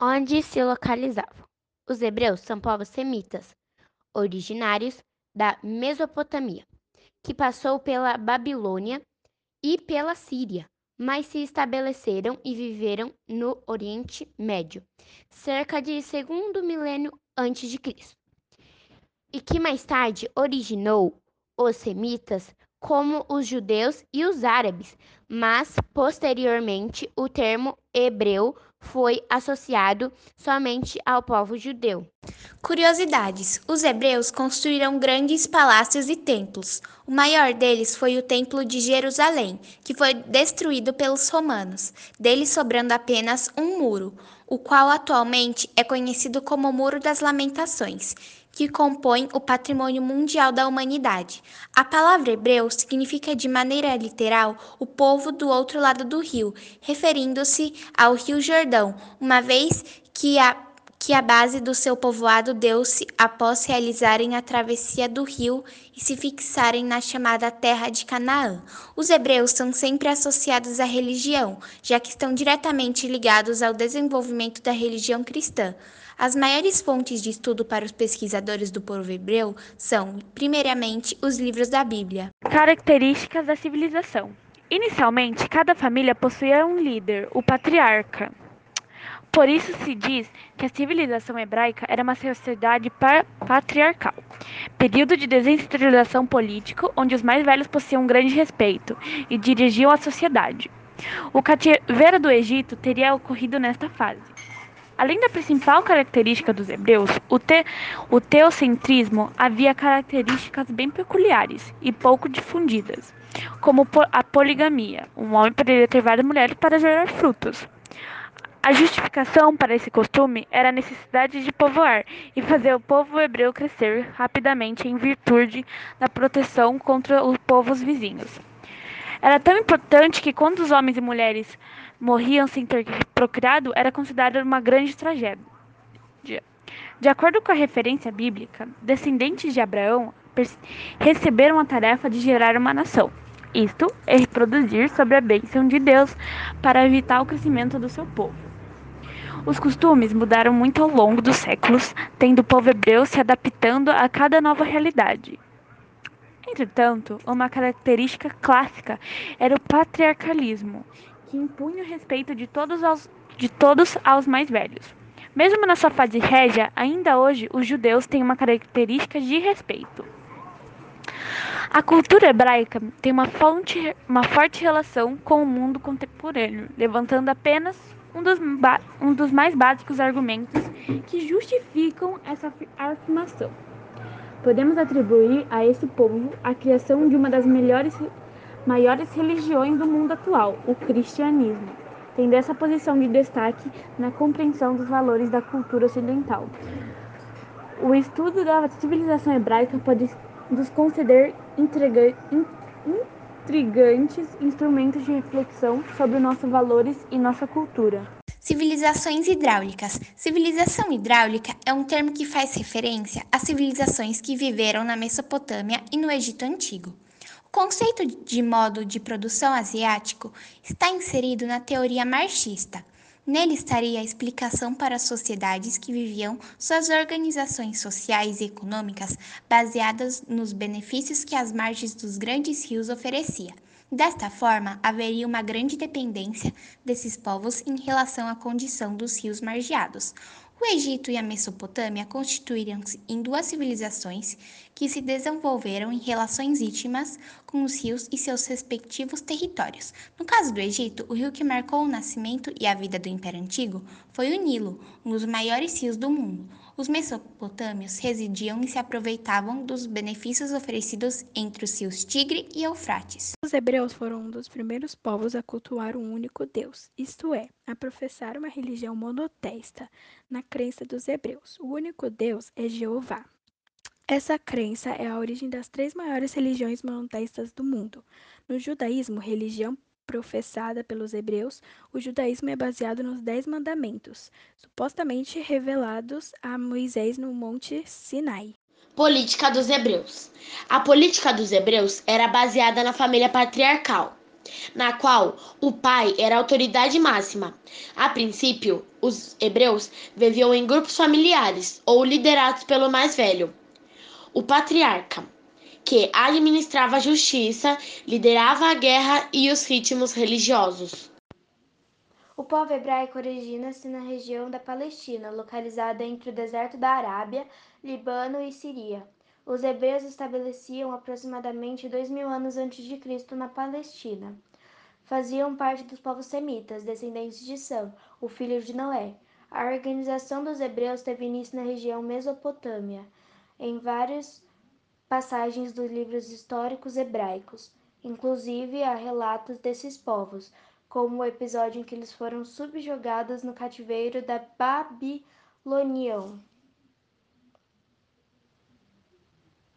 onde se localizavam. Os hebreus são povos semitas, originários da Mesopotâmia, que passou pela Babilônia e pela Síria, mas se estabeleceram e viveram no Oriente Médio, cerca de segundo milênio antes de Cristo, e que mais tarde originou os semitas como os judeus e os árabes, mas posteriormente o termo hebreu foi associado somente ao povo judeu. Curiosidades: os hebreus construíram grandes palácios e templos. O maior deles foi o Templo de Jerusalém, que foi destruído pelos romanos, dele sobrando apenas um muro, o qual atualmente é conhecido como Muro das Lamentações que compõem o patrimônio mundial da humanidade. A palavra hebreu significa de maneira literal o povo do outro lado do rio, referindo-se ao Rio Jordão, uma vez que a que a base do seu povoado deu-se após realizarem a travessia do rio e se fixarem na chamada terra de Canaã. Os hebreus são sempre associados à religião, já que estão diretamente ligados ao desenvolvimento da religião cristã. As maiores fontes de estudo para os pesquisadores do povo hebreu são, primeiramente, os livros da Bíblia. Características da civilização. Inicialmente, cada família possuía um líder, o patriarca. Por isso se diz que a civilização hebraica era uma sociedade patriarcal, período de descentralização político onde os mais velhos possuíam um grande respeito e dirigiam a sociedade. O cativeiro do Egito teria ocorrido nesta fase. Além da principal característica dos hebreus, o, te, o teocentrismo havia características bem peculiares e pouco difundidas, como a poligamia. Um homem poderia ter várias mulheres para gerar frutos. A justificação para esse costume era a necessidade de povoar e fazer o povo hebreu crescer rapidamente em virtude da proteção contra os povos vizinhos. Era tão importante que quando os homens e mulheres morriam sem ter procriado era considerado uma grande tragédia. De acordo com a referência bíblica, descendentes de Abraão receberam a tarefa de gerar uma nação. Isto é reproduzir sobre a bênção de Deus para evitar o crescimento do seu povo. Os costumes mudaram muito ao longo dos séculos, tendo o povo hebreu se adaptando a cada nova realidade. Entretanto, uma característica clássica era o patriarcalismo, que impunha o respeito de todos aos, de todos aos mais velhos. Mesmo na sua fase régia, ainda hoje os judeus têm uma característica de respeito. A cultura hebraica tem uma, fonte, uma forte relação com o mundo contemporâneo, levantando apenas um dos, um dos mais básicos argumentos que justificam essa afirmação. Podemos atribuir a esse povo a criação de uma das melhores maiores religiões do mundo atual, o cristianismo, tendo essa posição de destaque na compreensão dos valores da cultura ocidental. O estudo da civilização hebraica pode nos conceder intrigantes instrumentos de reflexão sobre nossos valores e nossa cultura. Civilizações hidráulicas. Civilização hidráulica é um termo que faz referência às civilizações que viveram na Mesopotâmia e no Egito Antigo. O conceito de modo de produção asiático está inserido na teoria marxista. Nele estaria a explicação para as sociedades que viviam suas organizações sociais e econômicas baseadas nos benefícios que as margens dos grandes rios oferecia. Desta forma, haveria uma grande dependência desses povos em relação à condição dos rios margeados, o Egito e a Mesopotâmia constituíram-se em duas civilizações que se desenvolveram em relações íntimas com os rios e seus respectivos territórios. No caso do Egito, o rio que marcou o nascimento e a vida do Império Antigo foi o Nilo, um dos maiores rios do mundo. Os mesopotâmios residiam e se aproveitavam dos benefícios oferecidos entre os rios Tigre e Eufrates. Os hebreus foram um dos primeiros povos a cultuar um único Deus, isto é, a professar uma religião monoteísta. Na crença dos hebreus, o único Deus é Jeová. Essa crença é a origem das três maiores religiões monoteístas do mundo. No judaísmo, religião professada pelos hebreus, o judaísmo é baseado nos Dez Mandamentos, supostamente revelados a Moisés no Monte Sinai. Política dos hebreus. A política dos hebreus era baseada na família patriarcal. Na qual o pai era a autoridade máxima. A princípio, os hebreus viviam em grupos familiares ou liderados pelo mais velho, o patriarca, que administrava a justiça, liderava a guerra e os ritmos religiosos. O povo hebraico origina-se na região da Palestina, localizada entre o deserto da Arábia, Líbano e Síria. Os hebreus estabeleciam aproximadamente dois mil anos antes de Cristo na Palestina. Faziam parte dos povos semitas, descendentes de Sam, o filho de Noé. A organização dos hebreus teve início na região Mesopotâmia, em várias passagens dos livros históricos hebraicos. Inclusive, há relatos desses povos, como o episódio em que eles foram subjugados no cativeiro da Babilônia.